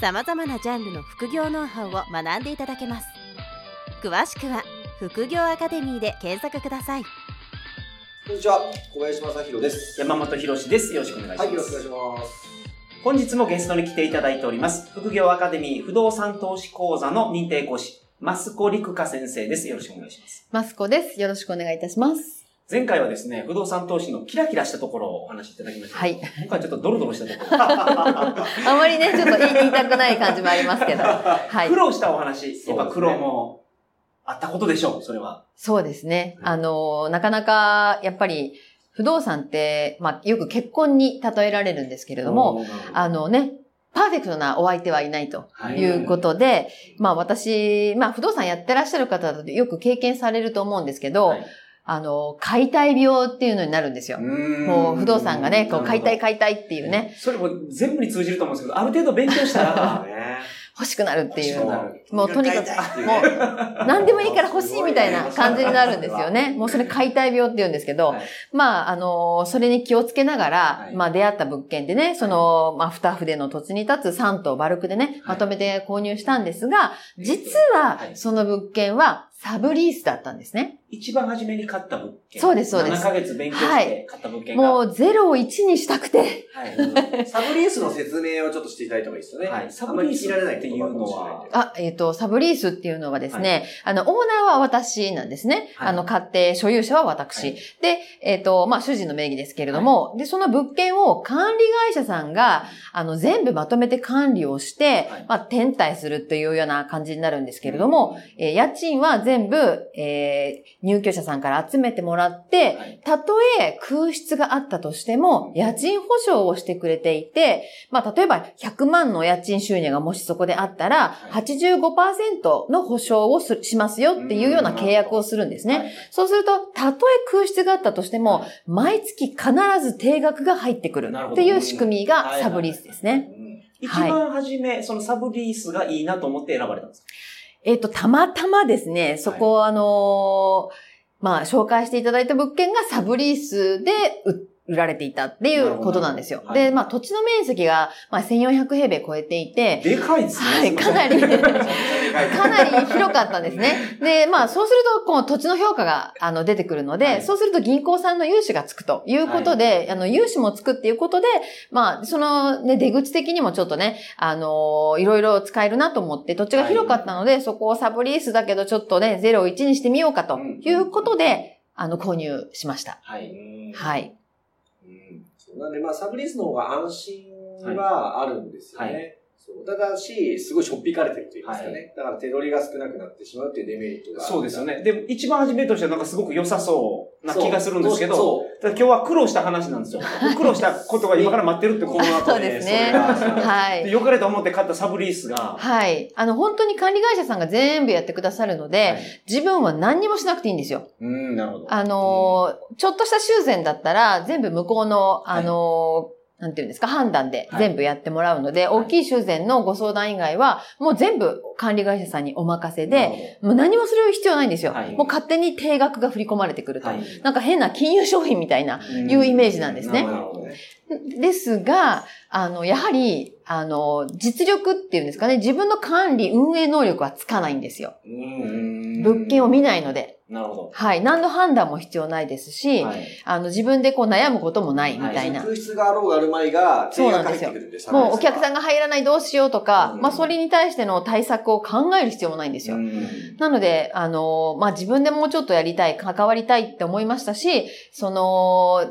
さまざまなジャンルの副業ノウハウを学んでいただけます詳しくは副業アカデミーで検索くださいこんにちは、小林正弘です。山本博です。よろしくお願いします。はい、よろしくお願いします。本日もゲストに来ていただいております。副業アカデミー不動産投資講座の認定講師、マスコリクカ先生です。よろしくお願いします。マスコです。よろしくお願いいたします。前回はですね、不動産投資のキラキラしたところをお話しいただきました。はい。今回ちょっとドロドロしたところ。あまりね、ちょっと言いたくない感じもありますけど。はい苦。労したお話。やっぱ苦労もあったことでしょう、それは。そうですね。あの、なかなか、やっぱり、不動産って、まあ、よく結婚に例えられるんですけれども、あのね、パーフェクトなお相手はいないとはいいうことで、まあ私、まあ不動産やってらっしゃる方だとよく経験されると思うんですけど、はいあの、解体病っていうのになるんですよ。もう不動産がね、こう解体か解体っていうね、それも全部に通じると思うんですけど、ある程度勉強したら、ね。欲しくなるっていう。もうとにかくもねう、何でもいいから欲しいみたいな感じになるんですよね。もうそれ解体病って言うんですけど、はい。まあ、あの、それに気をつけながら、はい。まあ出会った物件でね、その、まあ二筆の土地に立つ3棟バルクでね、まとめて購入したんですが、実ははい。その物件はサブリースだったんですね。一番初めに買った物件。そうですそうです。7ヶ月勉強して買った物件が。もう0を1にしたくて、はい。サブリースの説明をちょっとしていただいた方がいいですよね。はい。サブリースっていうのは、あ、えっ、と、サブリースっていうのはですね、あの、オーナーは私なんですね。はい。あの、買って、所有者は私。はい。で、えっ、と、まあ、主人の名義ですけれども、で、その物件を管理会社さんが、あの、全部まとめて管理をして、はい。まあ、転退するというような感じになるんですけれども、えー家賃は全部、えー入居者さんから集めてもらって、はい。たとえ空室があったとしても、家賃保証をしてくれていて、まあ、例えば100万の家賃収入がもしそこであったら、はい。85%の保証をすしますよっていうような契約をするんですね。はい。そうすると、たとえ空室があったとしても、毎月必ず定額が入ってくるっていう仕組みがはい。サブリースですね。うん。一番初め、そのサブリースがいいなと思って選ばれたんですか？えっ、と、たまたまですね、そこ、あのーまあ、紹介していただいた物件がサブリースで売売られていたっていうことなんですよ。なるほどで、まあ、土地の面積が、まあ、1400平米超えていて、でかいですね。はい、かなり、かかなり広かったんですね。で、まあ、そうすると、この土地の評価が、あの、出てくるので、はいそうすると銀行さんの融資がつくということで、あの、融資もつくっていうことで、まあ、そのね、出口的にもちょっとね、あのいろいろ使えるなと思って、土地が広かったので、そこをサブリースだけど、ちょっとね、0を1にしてみようかということで、あの、購入しました。はい。はい。なんで、まあ、サブリースの方が安心はあるんですよね。はいそうただし、すごいしょっぴかれてると言いますかね。だから手取りが少なくなってしまうっていうデメリットが。そうですよ。ね。でも、一番初めとしてはなんかすごく良さそうな気がするんですけど、そう。ただ今日は苦労した話なんですよ。苦労したことが今から待ってるってこの後そうですねはい。で良かれと思って買ったサブリースが、はい。あの、本当に管理会社さんが全部やってくださるので、はい自分は何にもしなくていいんですよ。うん、なるほど。あのーちょっとした修繕だったら、全部向こうの、あのーなんていうんですか、判断ではい。全部やってもらうので、大きい修繕のご相談以外は、もう全部管理会社さんにお任せで、もう何もする必要ないんですよ。はい。もう勝手に定額が振り込まれてくると。はい。なんか変な金融商品みたいな、いうイメージなんですね。ですが、あの、やはり、あの、実力っていうんですかね、自分の管理、運営能力はつかないんですよ。うん物件を見ないので。なるほはい。何の判断も必要ないですし、ど。はい。あの、自分でこう悩むこともないみたいな。空室があろうがあるまいが、そうなんですよもうお客さんんが入らないどうしようとか、うんまあそれに対しての対策を考える必要もないんですよ。うんなので、あの、まあ自分でもうちょっとやりたい、関わりたいって思いましたし、その、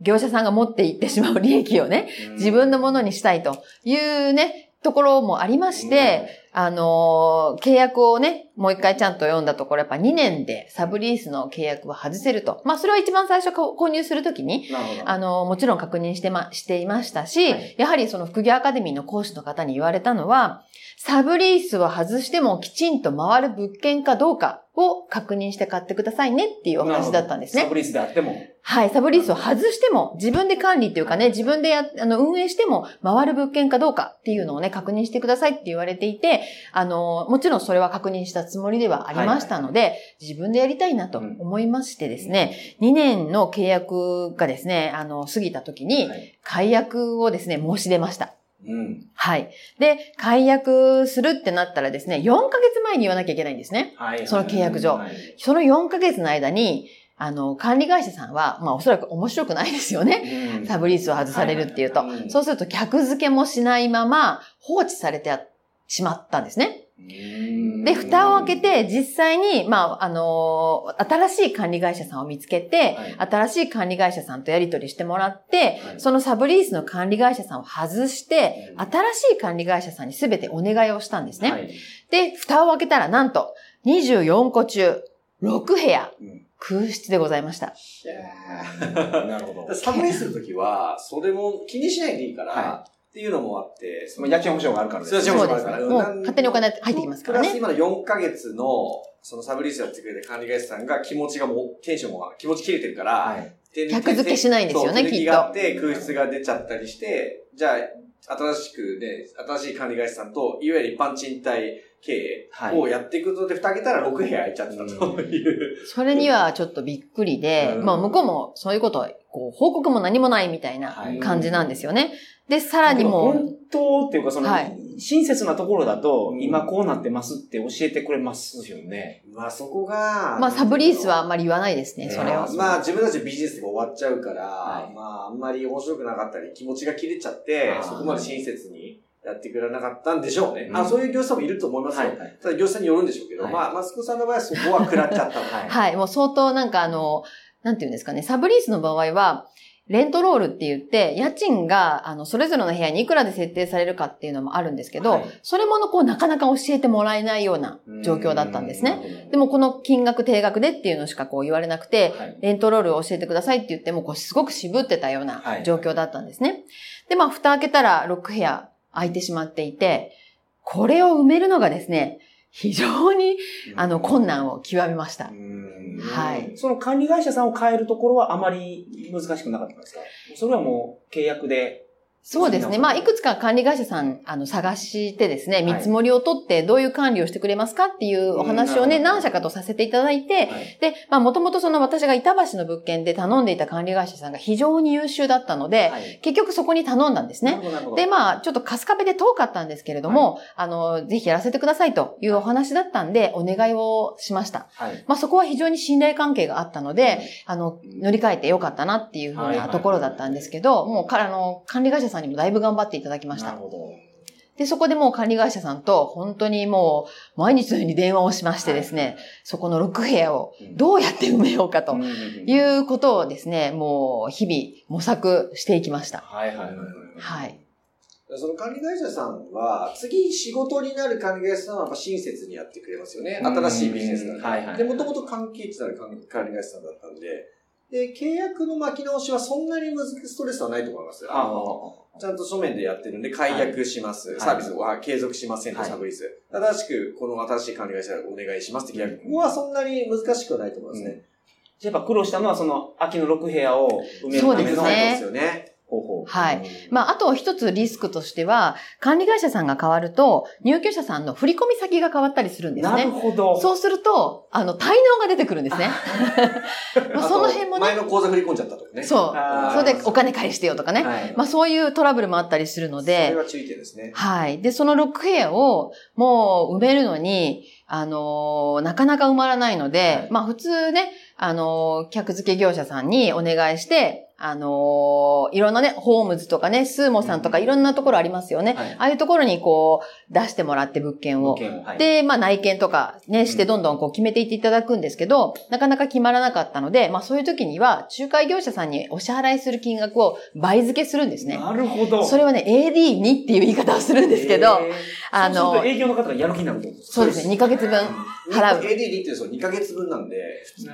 業者さんが持っていってしまう利益をね、自分のものにしたいというね、ところもありまして、あのー契約をね、もう一回ちゃんと読んだところ、やっぱ2年でサブリースの契約は外せると。まあ、それは一番最初こ購入するときに。あの、もちろん確認してま、していましたし、はいやはりその副業アカデミーの講師の方に言われたのは、サブリースを外してもきちんと回る物件かどうかを確認して買ってくださいねっていうお話だったんですね。サブリースであっても。はい、サブリースを外しても、自分で管理っていうかね、自分でや、あの、運営しても回る物件かどうかっていうのをね、確認してくださいって言われていて、あの、もちろんそれは確認したつもりではありましたので、自分でやりたいなと思いましてですね、2年の契約がですね、あの、過ぎた時に、はい解約をですね、申し出ました。うん。はい。で、解約するってなったらですね、4ヶ月前に言わなきゃいけないんですね。はい。その契約上はいその4ヶ月の間に、あの、管理会社さんは、まあおそらく面白くないですよね。うんサブリースを外されるっていうとはいはいはい。そうすると客付けもしないまま放置されてしまったんですね。で、蓋を開けて、実際に、まあ、あの新しい管理会社さんを見つけて、はい。新しい管理会社さんとやり取りしてもらって、はい。そのサブリースの管理会社さんを外して、うん。新しい管理会社さんに全てお願いをしたんですね。はい。で、蓋を開けたら、なんと、24個中、6部屋、うん。空室でございました。なるほど。サブレーするときは、それも気にしないでいいから、はっていうのもあって、そまあ家賃保証があるからですね。そうそうですね。もう勝手にお金入ってきますからね。プラス今の4ヶ月の、そのサブリースやってくれた管理会社さんが気持ちがもう、テンションが気持ち切れてるから、はい。客付けしないんですよねききっとがあって、空室が出ちゃったりして、じゃあ、新しくね、新しい管理会社さんと、いわゆる一般賃貸経営をやっていくことで、蓋開けたら6部屋空いちゃってたという。それにはちょっとびっくりで、うんまあ向こうもそういうことは、こう、報告も何もないみたいなはい感じなんですよね。で、さらにもう、本当っていうか、その、はい。親切なところだと、うん。今こうなってますって教えてくれますよね。まあそこが、まあサブリースはあんまり言わないですね、それをまあ。まあ自分たちのビジネスが終わっちゃうから、はい。まああんまり面白くなかったり、気持ちが切れちゃってそこまで親切にやってくれなかったんでしょうね。うん。あそういう業者さんもいると思いますよ。はいはい。ただ業者さんによるんでしょうけど、はい。まあマスコさんの場合はそこは食らっちゃったと。はい。はい、もう相当なんかあの、なんていうんですかね、サブリースの場合は、レントロールって言って、家賃が、あの、それぞれの部屋にいくらで設定されるかっていうのもあるんですけど、はい。それもの、こう、なかなか教えてもらえないような状況だったんですね。でも、この金額定額でっていうのしかこう言われなくて、はい。レントロールを教えてくださいって言っても、こう、すごく渋ってたようなはい。状況だったんですね。で、まあ、蓋開けたら6部屋空いてしまっていて、これを埋めるのがですね、非常に、あの、困難を極めました。はい。その管理会社さんを変えるところはあまり難しくなかったんですか？それはもう契約で。そうですね。まあ、いくつか管理会社さん、あの、探してですね、い。見積もりを取って、どういう管理をしてくれますかっていうお話をね、うん何社かとさせていただいて、はい。で、まあ、もともとその私が板橋の物件で頼んでいた管理会社さんが非常に優秀だったので、はい。結局そこに頼んだんですね。で、まあ、ちょっとカスカベで遠かったんですけれども、あの、ぜひやらせてくださいというお話だったんで、お願いをしました。はい。まあ、そこは非常に信頼関係があったので、あの、乗り換えてよかったなっていうふうない。ところだったんですけど、もうか、あの、管理会社さんにもだいぶ頑張っていただきました。なるほど。で、そこでもう管理会社さんと本当にもう毎日のように電話をしましてですね、そこの6部屋をどうやって埋めようかとうんいうことをですね、もう日々模索していきました。はいはいはいはい。はい。その管理会社さんは、次仕事になる管理会社さんはやっぱ親切にやってくれますよね。うん新しいビジネスだから。はいはいで、もともと関係値のある管管理会社さんだったんで、で、契約の巻き直しはそんなに難しいストレスはないと思います。あの、ちゃんと書面でやってるんで、解約します。いサービスは継続しませんと、はいサブリース。正しく、この新しい管理会社お願いしますって契約。ここはそんなに難しくはないと思いますね。じゃあやっぱ苦労したのはその秋の6部屋を埋めるそうためのですねですよね。方法。はい。まあ、あと一つリスクとしては、管理会社さんが変わると、入居者さんの振込先が変わったりするんですなるね。ほど。そうすると、あの、滞納が出てくるんですね。まあ、その辺もあと前ね。の口座振り込んじゃったとかね。そう。それでお金返してよとかね。はい。まあ、そういうトラブルもあったりするのそれで、は注意点ですね。はい。で、その6部屋をもう埋めるのに、あのーなかなか埋まらないので、はいまあ普通ね、あのー客付け業者さんにお願いして、あのーいろんなね、ホームズとかね、スーモさんとかいろんなところありますよね。はいああいうところにこう、出してもらって物件を。はい、で、まあ内見とかね、してどんどんこう決めていっていただくんですけど、なかなか決まらなかったので、まあそういう時には、仲介業者さんにお支払いする金額を倍付けするんですね。なるほど。それはね、AD2 っていう言い方をするんですけど、えーあのそうすると営業の方がやる気になるそうですね、2ヶ月分払う。AD2 ってその2ヶ月分なんで、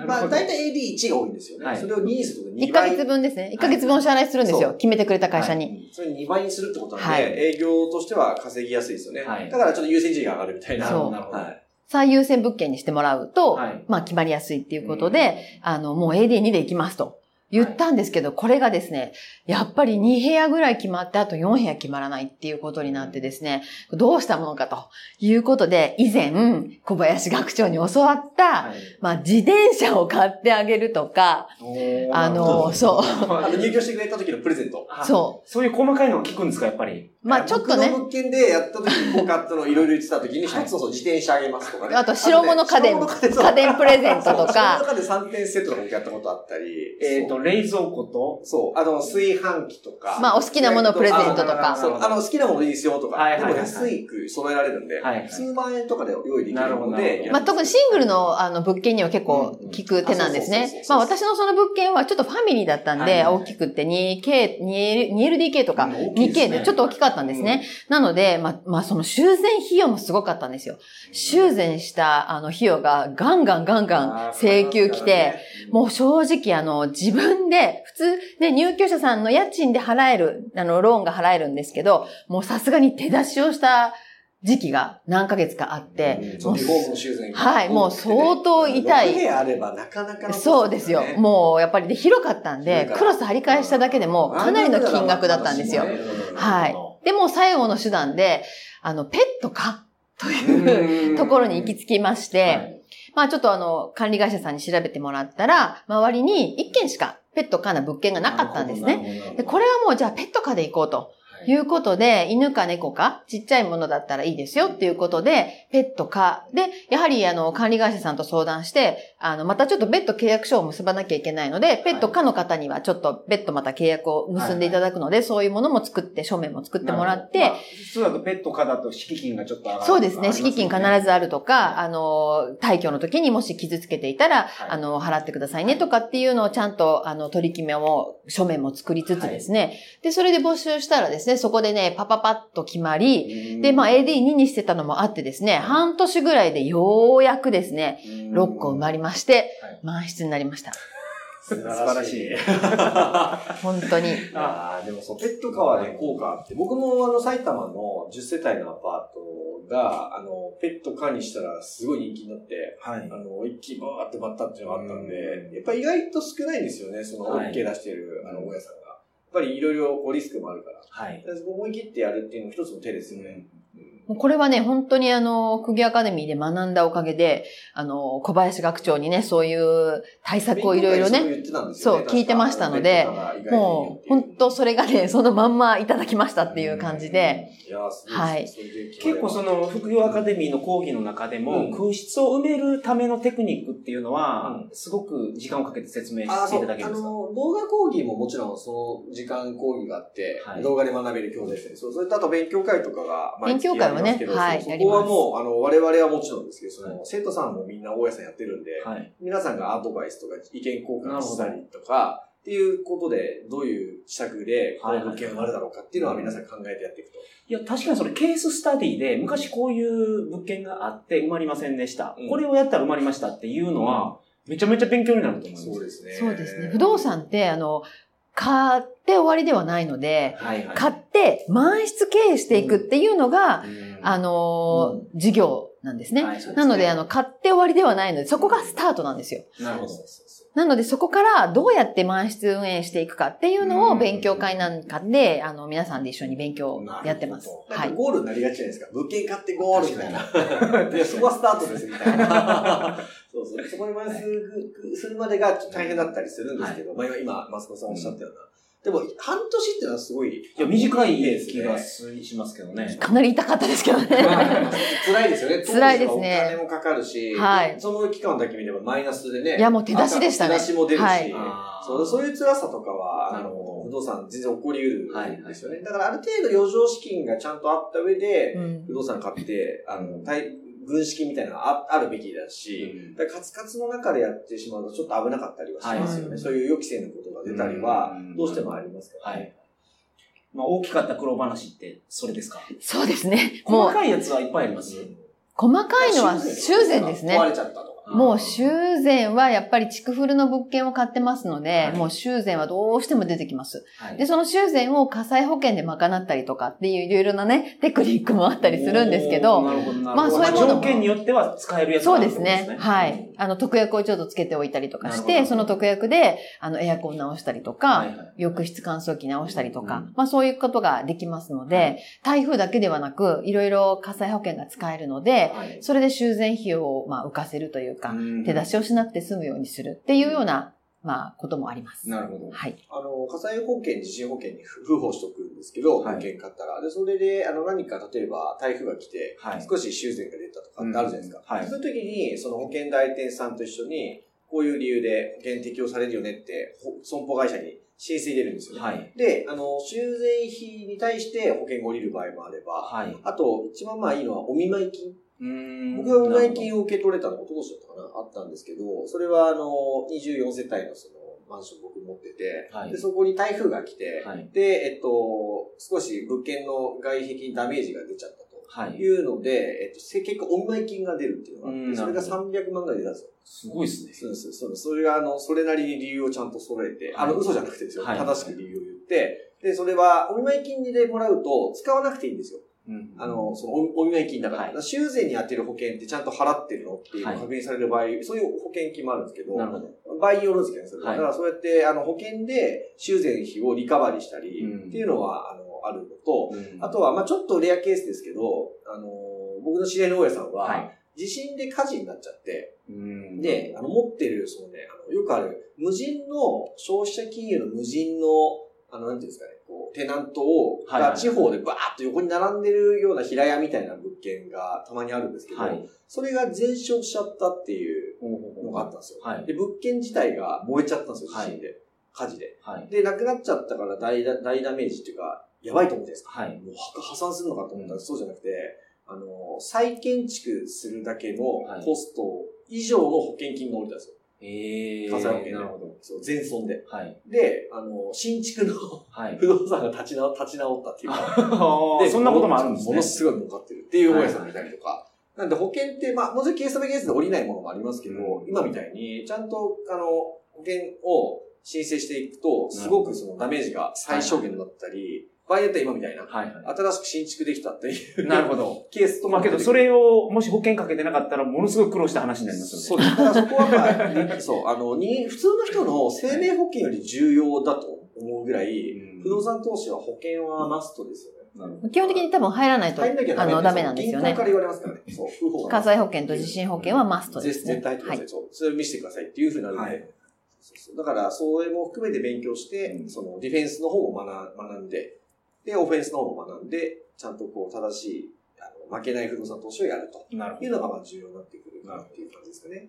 まあ大体 AD1 が多いんですよね。はいそれを2にすると2 1ヶ倍。月分ですね。1ヶ月分お支払いするんですよ。決めてくれた会社に。それ2倍にするってことなんで、はい営業としては稼ぎやすいですよね。はいだからちょっと優先順位が上がるみたいな。そうなるほど。はい。最優先物件にしてもらうと、はいまあ決まりやすいっていうことで、あの、もう AD2 で行きますと言ったんですけど、これがですね、やっぱり2部屋ぐらい決まって、あと4部屋決まらないっていうことになってですね、どうしたものかということで、以前、小林学長に教わった、はいまあ自転車を買ってあげるとか、あの、そう、あの入居してくれた時のプレゼント。あそう。そういう細かいのが聞くんですか、やっぱり。まあちょっとね。僕、の物件でやった時に僕買ったのいろいろ言ってた時に、一つのそう自転車あげますとかね。あと白物家電、家電。プレゼントとか、白物家電3点セットとか僕やったことあったり。えっ、と、冷蔵庫と、そう、あの、炊飯器とか。まあお好きなものプレゼントとか。そう、あの、好きなものいいですよとか。でも安いく揃えられるんで、数万円とかで用意できるので。まあ、特にシングルのあの物件には結構効く手なんですね。まあ私のその物件はちょっとファミリーだったんで、大きくって 2K、2LDK とかうん大きいですね。2K でちょっと大きかったんですね。なので、まあ、まあその修繕費用もすごかったんですよ。修繕したあの費用がガンガンガンガン請求来て、もう正直あの自分で、普通ね、入居者さんの家賃で払える、あのローンが払えるんですけど、もうさすがに手出しをした時期が何ヶ月かあって、もうそうリフォームの修繕がはいもう相当痛い6部屋あればなかなかのそうですよ。もうやっぱりで広かったんでクロス張り替えしただけでもかなりの金額だったんですよ。はい。でも最後の手段で、あの、ペットかというところに行き着きまして、まあちょっとあの、管理会社さんに調べてもらったら、周りに1軒しかペットかな物件がなかったんですね。で、これはもうじゃあペットかで行こうと。いうことで、犬か猫か、ちっちゃいものだったらいいですよっていうことで、ペットか、で、やはりあの、管理会社さんと相談して、あの、またちょっと別途契約書を結ばなきゃいけないので、ペットかの方にはちょっと別途また契約を結んでいただくので、そういうものも作って、書面も作ってもらって、まあだとペット可だと敷金がちょっと上がる。そうですね。敷金必ずず。あるとか、あの、退去の時にもし傷つけていたら、はいあの、払ってくださいねとかっていうのをちゃんと、あの、取り決めも、書面も作りつつですね。で、それで募集したらですね、そこでね、パパパッと決まり、で、まあ AD2 にしてたのもあってですね、半年ぐらいでようやくですね、6個埋まりましてはい、満室になりました。素晴らしい。本当に。ああ、でもそう、ペットカはね、効果あって、僕もあの、埼玉の10世帯のアパートが、あの、ペット可にしたらすごい人気になって、はいあ。の、一気にバーって埋まったっていうのがあったんでうん、やっぱ意外と少ないんですよね、その、はい OK 出してる、あの、大家さんが。やっぱりいろいろこうリスクもあるから。はい。で思い切ってやるっていうのも一つの手ですよね。もうこれはね、本当にあの、釘アカデミーで学んだおかげで、あの、小林学長にね、そういう対策をいろいろね、そう聞いてましたので、もう、本当それがね、そのまんまいただきましたっていう感じで、はい。結構その副業アカデミーの講義の中でも、うん。空室を埋めるためのテクニックっていうのは、うすごく時間をかけて説明あしていただけるんですか？の、動画講義ももちろんその時間講義があって、はい。動画で学べる教材ですね。そう、それとあと勉強会とかが勉強会もねやりますけどはいそこはもう、あの、我々はもちろんですけど、その、は生徒さんもみんな大家さんやってるんで、はい。皆さんがアドバイスとか意見交換したりとか、っていうことで、どういう施策で、この物件があるだろうかっていうのは皆さん考えてやっていくと。いや、確かにそれケーススタディで、昔こういう物件があって埋まりませんでした。うんこれをやったら埋まりましたっていうのは、めちゃめちゃ勉強になると思います。そうですね。そうですね。不動産って、あの、買って終わりではないので。買って満室経営していくっていうのが、うんあのー、事業なんですね。はいすねなので、あの、買って終わりではないので、そこがスタートなんですよ。なるほど。なので、そこからどうやって満室運営していくかっていうのを勉強会なんかで、あの、皆さんで一緒に勉強をやってます。はい。ゴールになりがちじゃないですか。物件買ってゴールみたいな。で、そこはスタートですみたいな。そうそう。そこに満室するまでが大変だったりするんですけど、まあ今、今、マスコさんおっしゃったような。でも、半年っていうのはすごい。いや、短い気がしますけどね。かなり痛かったですけどね。辛いですよね。辛いですね。お金もかかるし、はい。その期間だけ見ればマイナスでね。いや、もう手出しでしたね。手出しも出るし、はい、そうそういう辛さとかは、あの、不動産全然起こり得るんですよね。だからある程度余剰資金がちゃんとあった上で、不動産買って、あの、軍資みたいなのがあるべきだし、うん、カツカツの中でやってしまうとちょっと危なかったりはしますよね。はい、そういう予期せぬことが出たりは、どうしてもありますか？らね。はい。まあ、大きかった苦労話ってそれですか？そうですね。細かいやつはいっぱいあります、細かいのは修繕ですね。壊れちゃったともう修繕はやっぱり地区フルの物件を買ってますので、はい、もう修繕はどうしても出てきます。はい、で、その修繕を火災保険で賄ったりとかっていういろいろなね、テクニックもあったりするんですけど、なるほどまあそういうもの。条件によっては使えるやつそうですね。はい。あの、特約をちょっとつけておいたりとかして、その特約で、あの、エアコン直したりとか、はいはい、浴室乾燥機直したりとか、うん、まあそういうことができますので、はい、台風だけではなく、いろいろ火災保険が使えるので、それで修繕費用をまあ浮かせるというか、手出しをしなくて済むようにするっていうような、まあ、こともあります。なるほど。はい。あの、火災保険、地震保険に付保しとくんですけど、保険買ったら。で、それで、あの、何か、例えば、台風が来て、少し修繕が出たとかってあるじゃないですか。はい。そういう時に、その保険代理店さんと一緒に、こういう理由で保険適用されるよねって、損保会社に申請入れるんですよね。はい。で、あの、修繕費に対して保険が降りる場合もあれば、はい。あと、一番まあいいのは、お見舞い金。僕がお前金を受け取れたのが、おととしだったかなあったんですけど、それはあの、24世帯のその、マンション僕持ってて、はい、で、そこに台風が来て、はい、で、えっと、少し物件の外壁にダメージが出ちゃったというので、はい、えっと、結果お見舞い金が出るっていうのがあって、それが300万ぐらい出たんですよ。すごいですね。そうです。そう。それが、あの、それなりに理由をちゃんと揃えて、あの、嘘じゃなくてですよ。正しく理由を言って、で、それは、お見舞い金でもらうと、使わなくていいんですよ。あの、そのお、お見舞い金だから、はい、修繕に当てる保険ってちゃんと払ってるのっていうのを確認される場合、はい、そういう保険金もあるんですけど、なるほど。場合によるんですけどね、それは。だからそうやって、あの、保険で修繕費をリカバリーしたり、っていうのは、あの、あるのと、うん、あとは、まあちょっとレアケースですけど、あの、僕の知り合いの大家さんは、地震で火事になっちゃって、で、あの、持ってる、そのね、あの、よくある、無人の、消費者金融の無人の、あの、なんていうんですかね、テナントを、が地方でバーッと横に並んでるような平屋みたいな物件がたまにあるんですけど、はい、それが全焼しちゃったっていうのがあったんですよ。はい、で、物件自体が燃えちゃったんですよ、地震で。火事で。はい、で、なくなっちゃったから大大ダメージっていうか、やばいと思ってですか。はい、もう破産するのかと思ったらそうじゃなくて、あの、再建築するだけのコスト以上の保険金が降りたんですよ。ええー。火災保険なるほど。そう、全損で。はい。で、あの、新築の、はい、不動産が立ち直立ち直ったっていうか。で、そんなこともあるんですね。ものすごい儲かってるっていう大家さんがいたりとか。はい、なんで保険って、まあ、もちろんケースバイケースで降りないものもありますけど、うん、今みたいに、ちゃんと、あの、保険を申請していくと、すごくそのダメージが最小限だったり、場合によっては今みたいな、はいはい、新しく新築できたっていう。なるほど。ケースとまあけど、それをもし保険かけてなかったら、ものすごい苦労した話になりますよね。そうです。だからそこはまあ、そう、あの、に、普通の人の生命保険より重要だと思うぐらい、不動産投資は保険はマストですよね。基本的に多分入らないと、あの、ダメなんですよね。銀行から言われますからね。そう。火災保険と地震保険はマストですね。絶対入ってください。そう。それを見せてくださいっていうふうになるので。そうそうだから、それも含めて勉強して、その、ディフェンスの方も学んで、で、オフェンスの方も学んで、ちゃんとこう、正しい、あの、負けない不動産投資をやると。いうのが、まあ、重要になってくるなっていう感じですかね。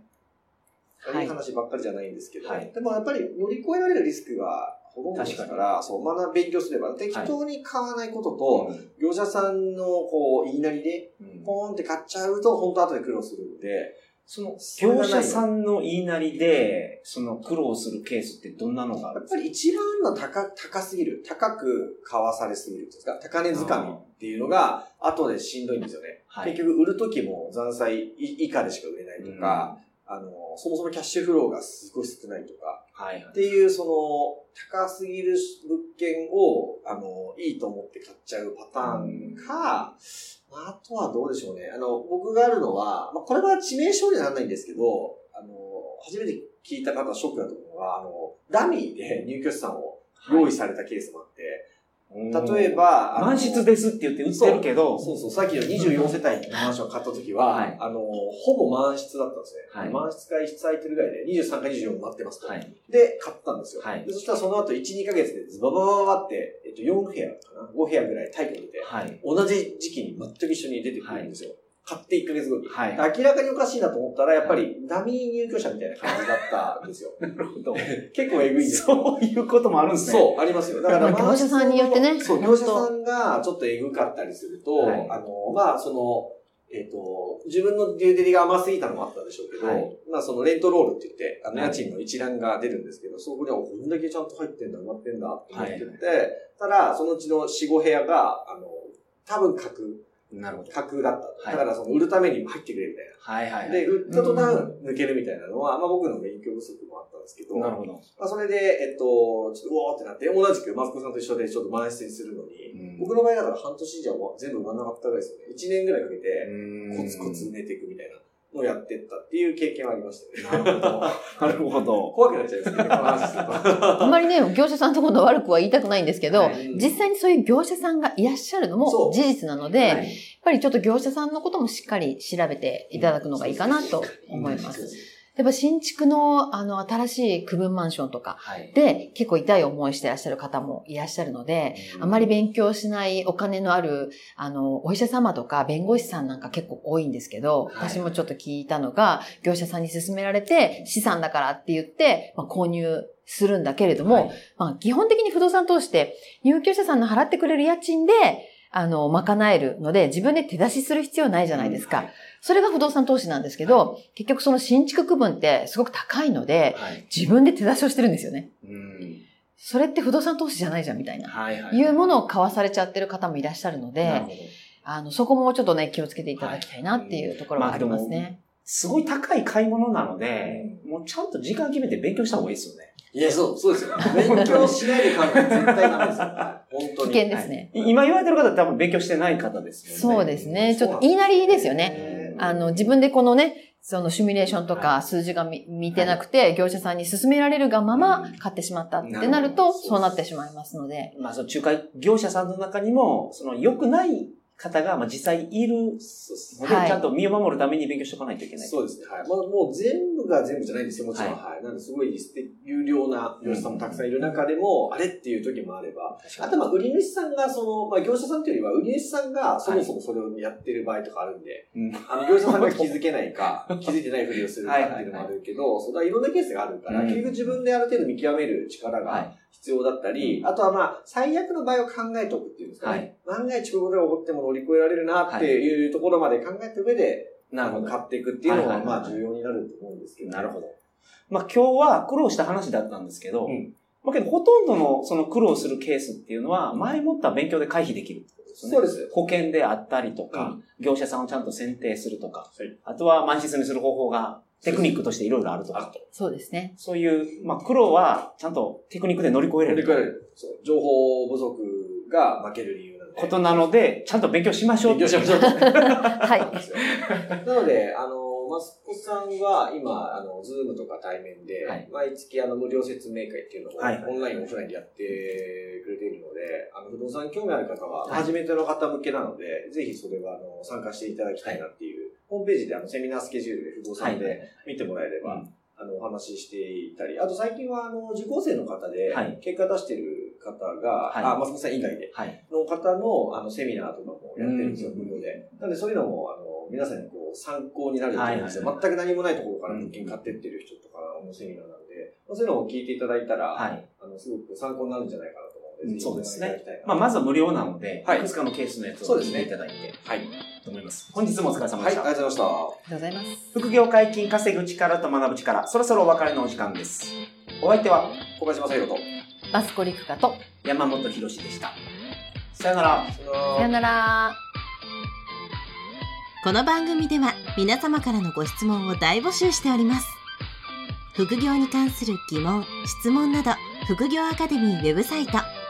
はい、いい話ばっかりじゃないんですけど、はい、でもやっぱり乗り越えられるリスクがほとんどですから、そう、学勉強すれば、適当に買わないことと、はい、業者さんのこう、言いなりで、ポーンって買っちゃうと、本当後で苦労するので、その、業者さんの言いなりで、その苦労するケースってどんなのがあるんですか？やっぱり一番の高、高すぎる、高く買わされすぎるんですか？高値掴みっていうのが、後でしんどいんですよね。はい、結局売るときも残債以下でしか売れないとか、うん、あの、そもそもキャッシュフローがすごい少ないとか、はい、っていう、その、高すぎる物件を、あの、いいと思って買っちゃうパターンか、うん。あとはどうでしょうね。あの、僕があるのは、まあ、これは致命傷にはならないんですけど、あの、初めて聞いた方はショックだと思うのは、あの、ダミーで入居資産を用意されたケースもあって、例えば、満室ですって言って売ってるけど、そうそうさっきの24世帯のマンションを買った時は、はい、あの、ほぼ満室だったんですね。はい、満室か1室空いてるぐらいで、23か24待ってますと。はい、で、買ったんですよ。はい、そしたらその後1、2ヶ月でズババババって、えっと、4部屋かな ?5 部屋ぐらいタイプ出て、はい、同じ時期に全く一緒に出てくるんですよ。買って1ヶ月後に。はい。明らかにおかしいなと思ったら、やっぱり、ダミー入居者みたいな感じだったんですよ。なるほど。結構えぐいんですそういうこともあるんですね。そう、ありますよ。だから、業者さんによってね。そう、業者さんがちょっとえぐかったりすると、はい、あの、まあ、その、えっ、ー、と、自分のデューデリが甘すぎたのもあったでしょうけど、はい、まあそのレントロールって言って、あの家賃の一覧が出るんですけど、そこにはこんだけちゃんと入ってんだ、埋まってんだって思ってて、はい、ただ、そのうちの4、5部屋が、あの、多分架空、なるほど。架空だった。だからその売るためにも入ってくれみたいな。はいはい、で、売った途端抜けるみたいなのは、まあ僕の勉強不足もあったんですけど。なるほど。まあそれで、えっと、ちょっとうおーってなって、同じくマスコさんと一緒でちょっと満室にするのに、僕の場合だから半年じゃ全部埋まらなかったぐらいですよね。1年ぐらいかけて、コツコツ寝ていくみたいな。のやってったっていう経験はありましたね。なるほど。なるほど。怖くなっちゃいますね。あんまりね、業者さんとこの悪くは言いたくないんですけど、はい、実際にそういう業者さんがいらっしゃるのも事実なので、はい、やっぱりちょっと業者さんのこともしっかり調べていただくのがいいかなと思います。やっぱ新築の、あの、新しい区分マンションとかで、結構痛い思いしてらっしゃる方もいらっしゃるので、あまり勉強しないお金のある、あの、お医者様とか弁護士さんなんか結構多いんですけど、私もちょっと聞いたのが、業者さんに勧められて、資産だからって言って、まあ、購入するんだけれども、はい、まあ、基本的に不動産通して入居者さんの払ってくれる家賃で、あの、賄えるので、自分で手出しする必要ないじゃないですか。それが不動産投資なんですけど、はい、結局その新築区分ってすごく高いので、はい、自分で手出しをしてるんですよね。それって不動産投資じゃないじゃんみたいな、はいはい、いうものを買わされちゃってる方もいらっしゃるので、あの、そこもちょっとね、気をつけていただきたいなっていうところがありますね。まあ、すごい高い買い物なので、もうちゃんと時間決めて勉強した方がいいですよね。いや、そう、そうですよ。勉強しないで買うのは絶対ダメですよ。本当に。危険ですね、はい。今言われてる方多分勉強してない方ですよね。そうですね。ちょっと言いなりですよね。あの、自分でこのね、そのシミュレーションとか数字が見てなくて、業者さんに勧められるがまま買ってしまったってなると、そうなってしまいますので。まあ、その仲介業者さんの中にも、その良くない方が、まあ、実際いるので、ちゃんと身を守るために勉強しておかないといけない。そうですね。はい。まあ、もう全部が全部じゃないんですよ、もちろん。はい。なんですごい有料な業者さんもたくさんいる中でも、あれっていう時もあれば、あとまあ、売り主さんが、その、まあ、業者さんというよりは、売り主さんがそもそもそれをやってる場合とかあるんで、あの、業者さんが気づけないか、気づいてないふりをするかっていうのもあるけど、それはい。ろんなケースがあるから、結局自分である程度見極める力が、必要だったり、あとはまあ、最悪の場合を考えておくっていうんですかね。はい、万が一こういうことが起こっても乗り越えられるなっていうところまで考えた上で、なるほど。買っていくっていうのは、まあ重要になると思うんですけど、なるほど。まあ今日は苦労した話だったんですけど、うん、まあけどほとんどのその苦労するケースっていうのは、前もった勉強で回避できるってことですね。そうです。保険であったりとか、うん、業者さんをちゃんと選定するとか、はい、あとは満室にする方法がテクニックとしていろいろあるとか。そうですね。そういう、まあ、苦労は、ちゃんとテクニックで乗り越えれる。乗り越えれる。そう。情報不足が負ける理由なので。ことなので、ちゃんと勉強しましょう。勉強しましょう。はい。なので、あの、マスコさんは今、あの、 Zoom とか対面で、毎月あの、無料説明会っていうのを、オンライン、オフラインでやってくれているので、あの、不動産興味ある方は、初めての方向けなので、ぜひそれは、あの、参加していただきたいなっていう、ホームページであの、セミナースケジュールで不動産で見てもらえれば、あの、お話ししていたり、あと最近は、あの、受講生の方で、結果出してる方が、はい、あ、松本さん以外で、の方の、あの、セミナーとかもやってるんですよ、無料で。なんで、そういうのも、あの、皆さんにこう参考になると思うんですよ。全く何もないところから物件買ってってる人とかのセミナーなんで、まあ、そういうのを聞いていただいたら、はい、あのすごく参考になるんじゃないかなそうですね。まあ、まずは無料なので、はい、いくつかのケースのやつを聞いていただいて、はい。と思います。本日もお疲れ様でした。はい、ありがとうございました。ありがとうございます。副業解禁、稼ぐ力と学ぶ力、そろそろお別れのお時間です。お相手は、小林正宏と、マスコリクカと、山本博史でした。さよなら。さよなら。この番組では皆様からのご質問を大募集しております。副業に関する疑問、質問など、副業アカデミーウェブサイト、